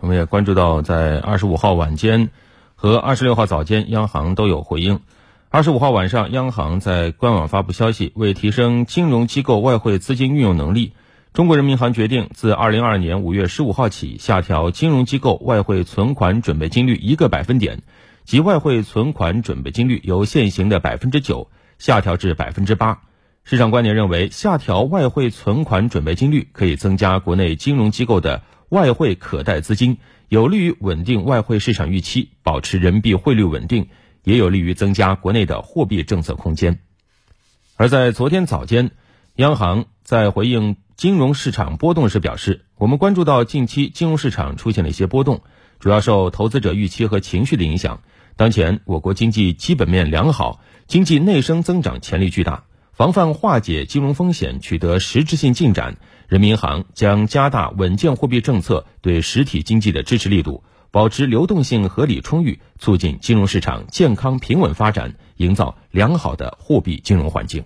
我们也关注到，在二十五号晚间和二十六号早间，央行都有回应。二十五号晚上，央行在官网发布消息，为提升金融机构外汇资金运用能力，中国人民银行决定自二零二二年五月十五号起，下调金融机构外汇存款准备金率一个百分点，即外汇存款准备金率由现行的百分之九下调至百分之八。市场观点认为，下调外汇存款准备金率可以增加国内金融机构的外汇可贷资金，有利于稳定外汇市场预期，保持人民币汇率稳定，也有利于增加国内的货币政策空间。而在昨天早间，央行在回应金融市场波动时表示，我们关注到近期金融市场出现了一些波动，主要受投资者预期和情绪的影响。当前我国经济基本面良好，经济内生增长潜力巨大。防范化解金融风险取得实质性进展，人民银行将加大稳健货币政策对实体经济的支持力度，保持流动性合理充裕，促进金融市场健康平稳发展，营造良好的货币金融环境。